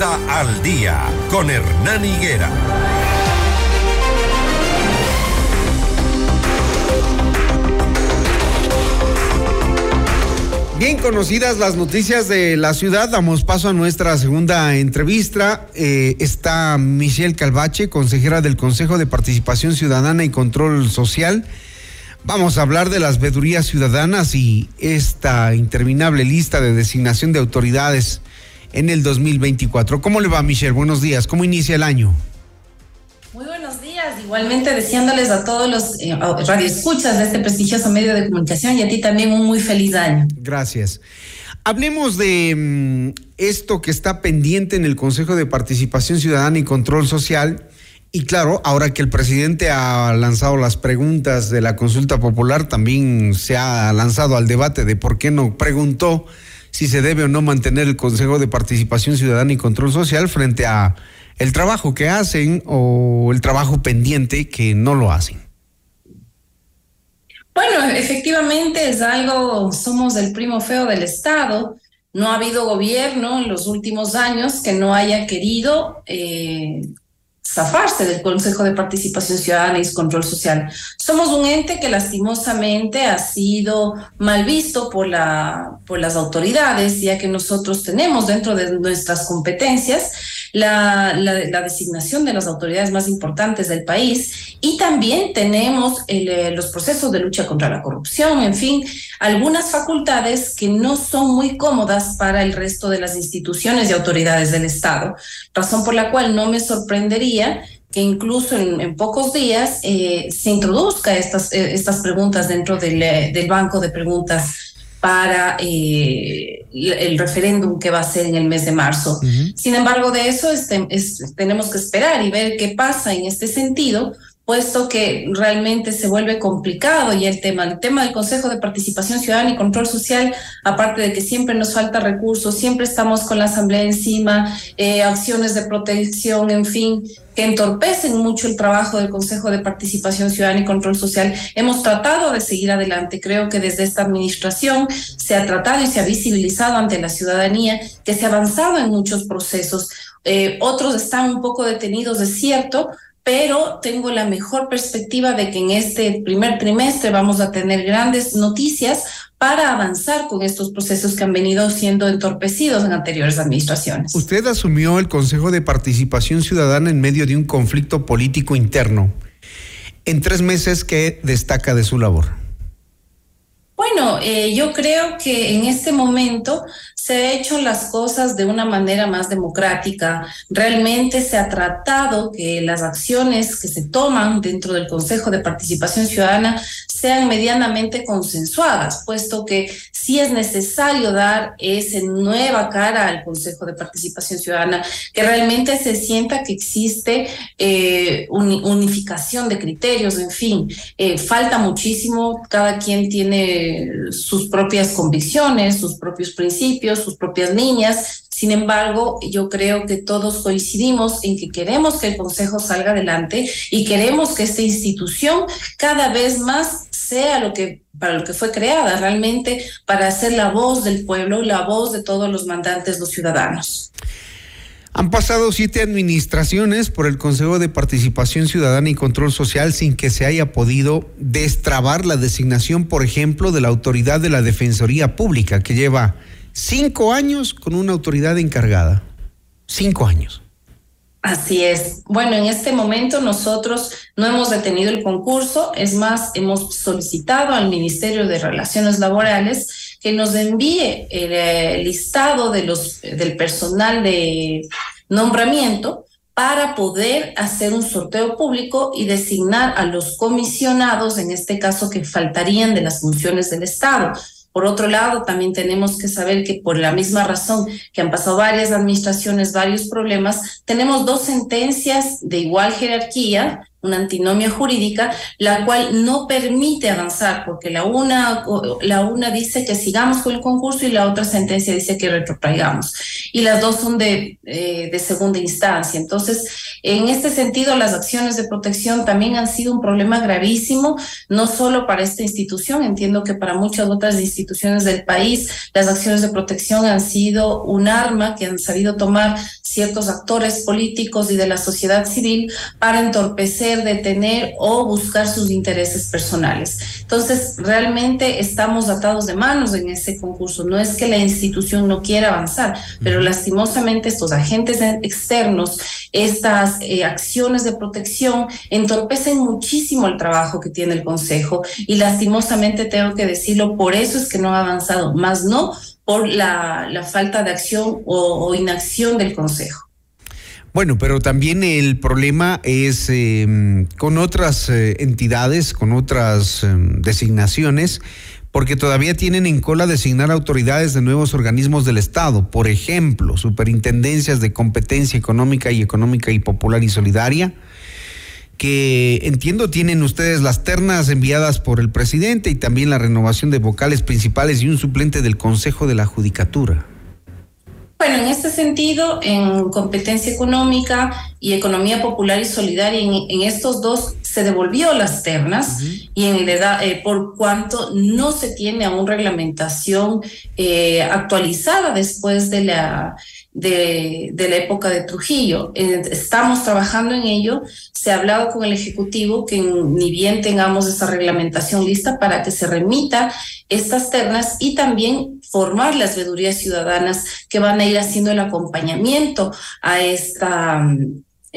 Al día con Hernán Higuera. Bien conocidas las noticias de la ciudad, damos paso a nuestra segunda entrevista. Eh, está Michelle Calvache, consejera del Consejo de Participación Ciudadana y Control Social. Vamos a hablar de las vedurías ciudadanas y esta interminable lista de designación de autoridades en el 2024. ¿Cómo le va, Michelle? Buenos días. ¿Cómo inicia el año? Muy buenos días. Igualmente deseándoles a todos los eh, radioescuchas de este prestigioso medio de comunicación y a ti también un muy feliz año. Gracias. Hablemos de mm, esto que está pendiente en el Consejo de Participación Ciudadana y Control Social. Y claro, ahora que el presidente ha lanzado las preguntas de la consulta popular, también se ha lanzado al debate de por qué no preguntó si se debe o no mantener el Consejo de Participación Ciudadana y Control Social frente a el trabajo que hacen o el trabajo pendiente que no lo hacen. Bueno, efectivamente es algo, somos el primo feo del Estado. No ha habido gobierno en los últimos años que no haya querido eh, zafarse del Consejo de Participación Ciudadana y Control Social. Somos un ente que lastimosamente ha sido mal visto por, la, por las autoridades, ya que nosotros tenemos dentro de nuestras competencias la, designación de las autoridades más importantes del país. Y también tenemos eh, los procesos de lucha contra la corrupción, en fin, algunas facultades que no son muy cómodas para el resto de las instituciones y autoridades del Estado, razón por la cual no me sorprendería que incluso en, pocos días eh, se introduzca estas, eh, estas preguntas dentro del, del banco de preguntas para eh, el referéndum que va a ser en el mes de marzo. Sin embargo, de eso este, tenemos que esperar y ver qué pasa en este sentido, puesto que realmente se vuelve complicado y el tema, el tema del Consejo de Participación Ciudadana y Control Social, aparte de que siempre nos falta recursos, siempre estamos con la Asamblea encima, eh, acciones de protección, en fin, que entorpecen mucho el trabajo del Consejo de Participación Ciudadana y Control Social. Hemos tratado de seguir adelante. Creo que desde esta administración se ha tratado y se ha visibilizado ante la ciudadanía que se ha avanzado en muchos procesos. Eh, otros están un poco detenidos, es cierto, pero tengo la mejor perspectiva de que en este primer trimestre vamos a tener grandes noticias para avanzar con estos procesos que han venido siendo entorpecidos en anteriores administraciones. Usted asumió el Consejo de Participación Ciudadana en medio de un conflicto político interno. En tres meses, ¿qué destaca de su labor? Bueno, eh, yo creo que en este momento se ha hecho las cosas de una manera más democrática. Realmente se ha tratado que las acciones que se toman dentro del Consejo de Participación Ciudadana sean medianamente consensuadas, puesto que sí es necesario dar esa nueva cara al Consejo de Participación Ciudadana, que realmente se sienta que existe eh, unificación de criterios, en fin, eh, falta muchísimo, cada quien tiene sus propias convicciones, sus propios principios, sus propias líneas, sin embargo, yo creo que todos coincidimos en que queremos que el Consejo salga adelante y queremos que esta institución cada vez más sea lo que para lo que fue creada, realmente para ser la voz del pueblo, la voz de todos los mandantes, los ciudadanos. Han pasado siete administraciones por el Consejo de Participación Ciudadana y Control Social sin que se haya podido destrabar la designación, por ejemplo, de la autoridad de la Defensoría Pública, que lleva cinco años con una autoridad encargada. Cinco años. Así es. Bueno, en este momento nosotros no hemos detenido el concurso, es más, hemos solicitado al Ministerio de Relaciones Laborales que nos envíe el, eh, listado de los, del personal de nombramiento para poder hacer un sorteo público y designar a los comisionados, en este caso que faltarían de las funciones del Estado. Por otro lado, también tenemos que saber que por la misma razón que han pasado varias administraciones, varios problemas, tenemos dos sentencias de igual jerarquía una antinomia jurídica, la cual no permite avanzar, porque la una, la una dice que sigamos con el concurso y la otra sentencia dice que retrotraigamos. Y las dos son de, eh, de segunda instancia. Entonces, en este sentido, las acciones de protección también han sido un problema gravísimo, no solo para esta institución, entiendo que para muchas otras instituciones del país, las acciones de protección han sido un arma que han sabido tomar ciertos actores políticos y de la sociedad civil para entorpecer, detener o buscar sus intereses personales. Entonces, realmente estamos atados de manos en ese concurso. No es que la institución no quiera avanzar, pero lastimosamente estos agentes externos, estas eh, acciones de protección entorpecen muchísimo el trabajo que tiene el Consejo y lastimosamente tengo que decirlo, por eso es que no ha avanzado, más no por la, falta de acción o, inacción del Consejo. Bueno, pero también el problema es em, con otras eh, entidades, con otras em, designaciones, porque todavía tienen en cola designar autoridades de nuevos organismos del Estado, por ejemplo, superintendencias de competencia económica y económica y popular y solidaria, que entiendo tienen ustedes las ternas enviadas por el presidente y también la renovación de vocales principales y un suplente del Consejo de la Judicatura. Bueno, en este sentido, en competencia económica y economía popular y solidaria, en, estos dos se devolvió las ternas y en edad, eh, por cuanto no se tiene aún reglamentación eh, actualizada después de la de, la época de Trujillo. Estamos trabajando en ello. Se ha hablado con el Ejecutivo que ni bien tengamos esa reglamentación lista para que se remita estas ternas y también formar las veedurías ciudadanas que van a ir haciendo el acompañamiento a esta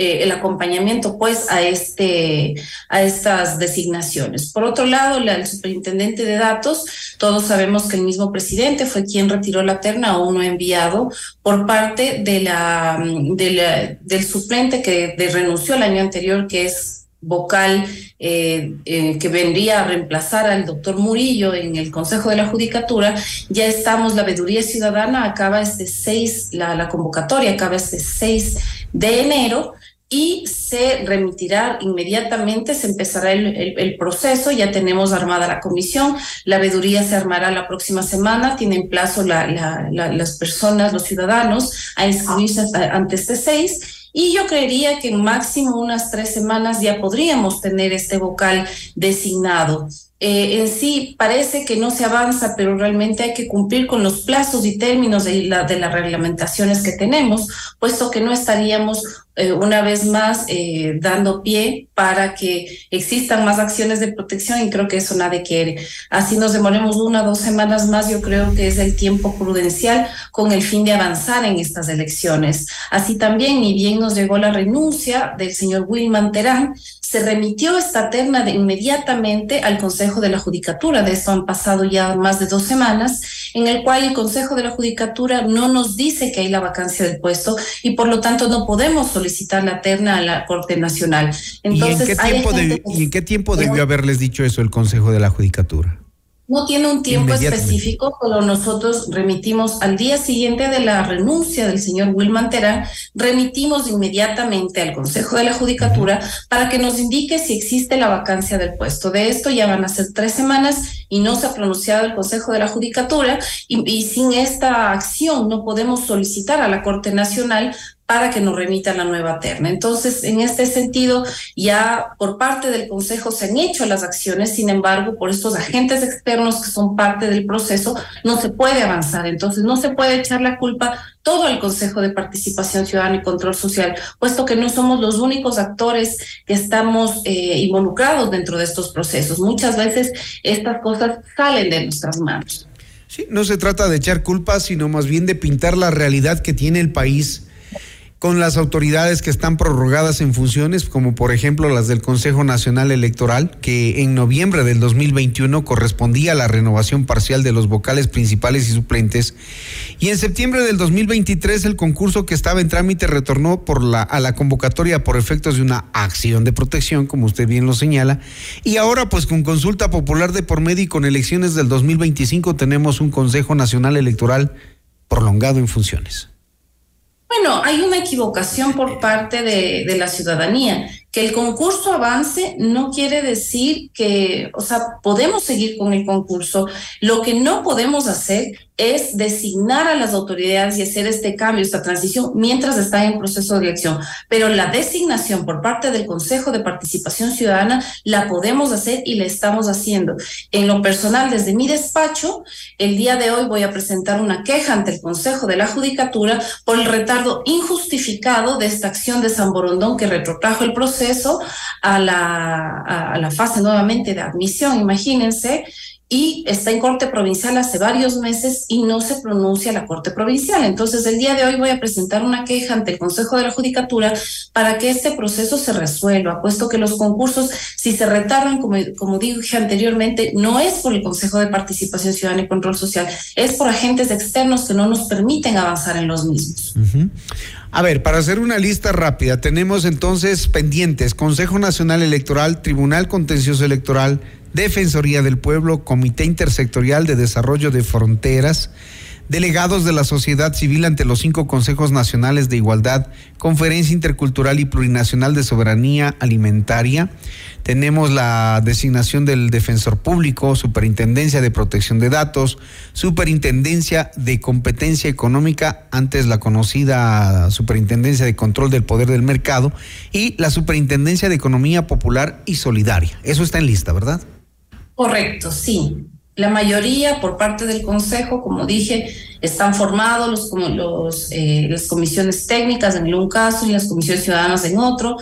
eh, el acompañamiento pues a, este, a estas designaciones. Por otro lado, la, el superintendente de datos, todos sabemos que el mismo presidente fue quien retiró la terna o uno enviado por parte de la, de del suplente que renunció el año anterior, que es vocal eh, eh, que vendría a reemplazar al doctor Murillo en el Consejo de la Judicatura, ya estamos, la veeduría ciudadana acaba este 6, la, la convocatoria acaba este 6 de enero y se remitirá inmediatamente, se empezará el, proceso, ya tenemos armada la comisión, la veeduría se armará la próxima semana, tienen plazo las personas, los ciudadanos, a inscribirse antes de seis. Y yo creería que en máximo unas tres semanas ya podríamos tener este vocal designado. Eh, en sí parece que no se avanza, pero realmente hay que cumplir con los plazos y términos de, la, de las reglamentaciones que tenemos, puesto que no estaríamos eh, una vez más eh, dando pie para que existan más acciones de protección y creo que eso nadie quiere. Así nos demoremos una o dos semanas más, yo creo que es el tiempo prudencial con el fin de avanzar en estas elecciones. Así también, ni bien nos llegó la renuncia del señor Wilman Terán, se remitió esta terna de inmediatamente al Consejo de la Judicatura. De esto han pasado ya más de dos semanas, en el cual el Consejo de la Judicatura no nos dice que hay la vacancia del puesto y por lo tanto no podemos solicitar la terna a la Corte Nacional. Entonces, ¿Y en qué tiempo, ¿y en qué tiempo debió haberles dicho eso el Consejo de la Judicatura? No tiene un tiempo específico, pero nosotros remitimos al día siguiente de la renuncia del señor Wilman Terán, remitimos inmediatamente al Consejo de la Judicatura para que nos indique si existe la vacancia del puesto. De esto ya van a ser tres semanas y no se ha pronunciado el Consejo de la Judicatura y, y sin esta acción no podemos solicitar a la Corte Nacional para que nos remita la nueva terna. Entonces, en este sentido, ya por parte del Consejo se han hecho las acciones, sin embargo, por estos agentes externos que son parte del proceso, no se puede avanzar. Entonces, no se puede echar la culpa todo el Consejo de Participación Ciudadana y Control Social, puesto que no somos los únicos actores que estamos eh, involucrados dentro de estos procesos. Muchas veces estas cosas salen de nuestras manos. Sí, no se trata de echar culpas, sino más bien de pintar la realidad que tiene el país con las autoridades que están prorrogadas en funciones, como por ejemplo las del Consejo Nacional Electoral, que en noviembre del 2021 correspondía a la renovación parcial de los vocales principales y suplentes, y en septiembre del 2023 el concurso que estaba en trámite retornó por la, a la convocatoria por efectos de una acción de protección, como usted bien lo señala, y ahora pues con consulta popular de por medio y con elecciones del 2025 tenemos un Consejo Nacional Electoral prolongado en funciones. Bueno, hay una equivocación por parte de, la ciudadanía. Que el concurso avance no quiere decir que, o sea, podemos seguir con el concurso. Lo que no podemos hacer es designar a las autoridades y hacer este cambio, esta transición, mientras está en proceso de elección. Pero la designación por parte del Consejo de Participación Ciudadana la podemos hacer y la estamos haciendo. En lo personal, desde mi despacho, el día de hoy voy a presentar una queja ante el Consejo de la Judicatura por el retardo injustificado de esta acción de San Borondón que retrotrajo el proceso a la, a la fase nuevamente de admisión, imagínense y está en Corte Provincial hace varios meses y no se pronuncia la Corte Provincial. Entonces, el día de hoy voy a presentar una queja ante el Consejo de la Judicatura para que este proceso se resuelva, puesto que los concursos, si se retardan, como, como dije anteriormente, no es por el Consejo de Participación Ciudadana y Control Social, es por agentes externos que no nos permiten avanzar en los mismos. A ver, para hacer una lista rápida, tenemos entonces pendientes Consejo Nacional Electoral, Tribunal Contencioso Electoral, Defensoría del Pueblo, Comité Intersectorial de Desarrollo de Fronteras, delegados de la sociedad civil ante los cinco consejos nacionales de igualdad, Conferencia Intercultural y Plurinacional de Soberanía Alimentaria. Tenemos la designación del defensor público, Superintendencia de Protección de Datos, Superintendencia de Competencia Económica, antes la conocida Superintendencia de Control del Poder del Mercado, y la Superintendencia de Economía Popular y Solidaria. Eso está en lista, ¿verdad? Correcto, sí. La mayoría por parte del Consejo, como dije, están formados los, como los, eh, las comisiones técnicas en un caso y las comisiones ciudadanas en otro,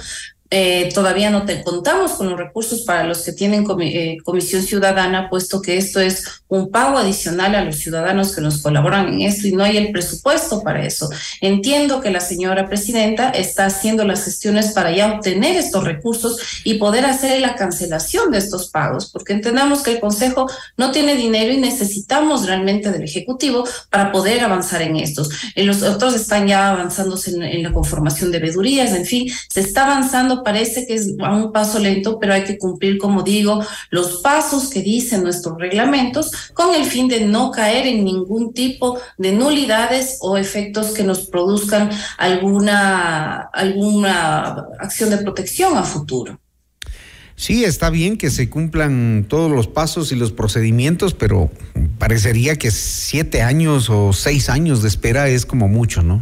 eh, todavía no te contamos con los recursos para los que tienen eh, comisión ciudadana, puesto que esto es un pago adicional a los ciudadanos que nos colaboran en esto y no hay el presupuesto para eso. Entiendo que la señora presidenta está haciendo las gestiones para ya obtener estos recursos y poder hacer la cancelación de estos pagos, porque entendamos que el Consejo no tiene dinero y necesitamos realmente del Ejecutivo para poder avanzar en estos. En los otros están ya avanzándose en, en la conformación de vedurías, en fin, se está avanzando parece que es a un paso lento, pero hay que cumplir, como digo, los pasos que dicen nuestros reglamentos con el fin de no caer en ningún tipo de nulidades o efectos que nos produzcan alguna, alguna acción de protección a futuro. Sí, está bien que se cumplan todos los pasos y los procedimientos, pero parecería que siete años o seis años de espera es como mucho, ¿no?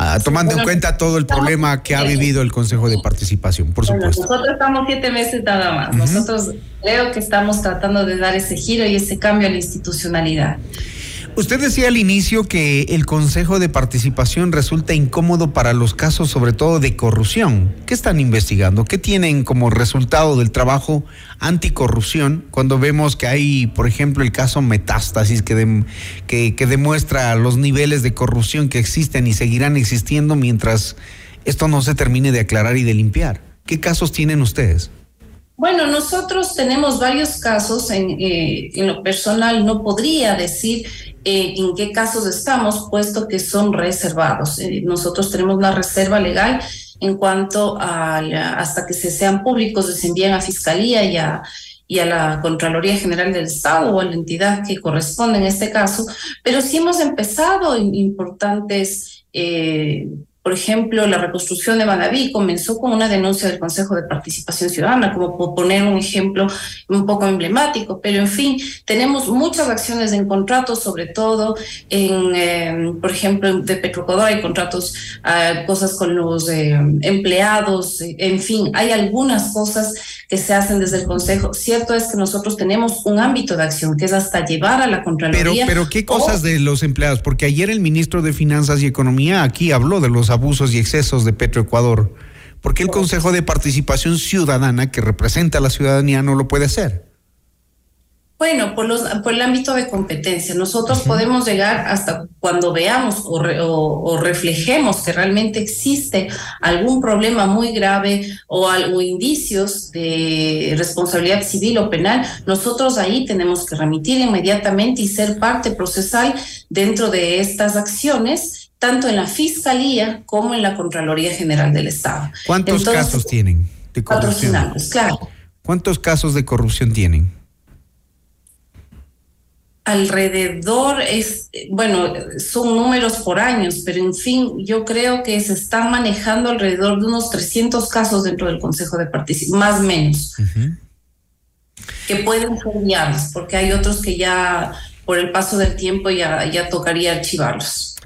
Ah, tomando en cuenta todo el problema que ha vivido el Consejo de Participación, por supuesto. Nosotros estamos siete meses nada más. Nosotros creo que estamos tratando de dar ese giro y ese cambio a la institucionalidad. Usted decía al inicio que el Consejo de Participación resulta incómodo para los casos sobre todo de corrupción. ¿Qué están investigando? ¿Qué tienen como resultado del trabajo anticorrupción cuando vemos que hay, por ejemplo, el caso Metástasis que, que, que demuestra los niveles de corrupción que existen y seguirán existiendo mientras esto no se termine de aclarar y de limpiar? ¿Qué casos tienen ustedes? Bueno, nosotros tenemos varios casos, en, eh, en lo personal no podría decir eh, en qué casos estamos, puesto que son reservados. Eh, nosotros tenemos una reserva legal en cuanto a hasta que se sean públicos, se envían a Fiscalía y a, y a la Contraloría General del Estado o a la entidad que corresponde en este caso, pero sí hemos empezado importantes eh, por ejemplo, la reconstrucción de Manaví comenzó con una denuncia del Consejo de Participación Ciudadana, como por poner un ejemplo un poco emblemático, pero en fin, tenemos muchas acciones en contratos, sobre todo en, eh, por ejemplo, de Petrocodor hay contratos, uh, cosas con los eh, empleados, en fin, hay algunas cosas que se hacen desde el Consejo. Cierto es que nosotros tenemos un ámbito de acción que es hasta llevar a la Contraloría. Pero, pero ¿qué cosas de los empleados? Porque ayer el ministro de Finanzas y Economía aquí habló de los abusos y excesos de Petroecuador. ¿Por qué el Consejo de Participación Ciudadana, que representa a la ciudadanía, no lo puede hacer? Bueno, por, los, por el ámbito de competencia, nosotros podemos llegar hasta cuando veamos o, o, reflejemos que realmente existe algún problema muy grave o, algo, indicios de responsabilidad civil o penal, nosotros ahí tenemos que remitir inmediatamente y ser parte procesal dentro de estas acciones tanto en la Fiscalía como en la Contraloría General del Estado. ¿Cuántos casos tienen de corrupción? claro. ¿Cuántos casos de corrupción tienen? alrededor es, bueno, son números por años, pero en fin, yo creo que se están manejando alrededor de unos 300 casos dentro del Consejo de Participación, más o menos, que pueden ser viables, porque hay otros que ya por el paso del tiempo ya, ya tocaría archivarlos.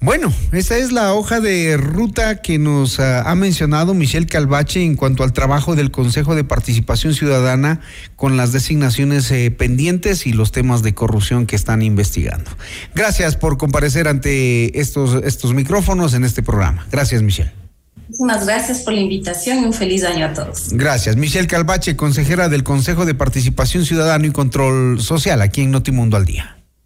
Bueno, esa es la hoja de ruta que nos uh, ha mencionado Michelle Calvache en cuanto al trabajo del Consejo de Participación Ciudadana con las designaciones eh, pendientes y los temas de corrupción que están investigando. Gracias por comparecer ante estos, estos micrófonos en este programa. Gracias, Michelle. Muchísimas gracias por la invitación y un feliz año a todos. Gracias. Michelle Calvache, consejera del Consejo de Participación Ciudadana y Control Social aquí en Notimundo al Día.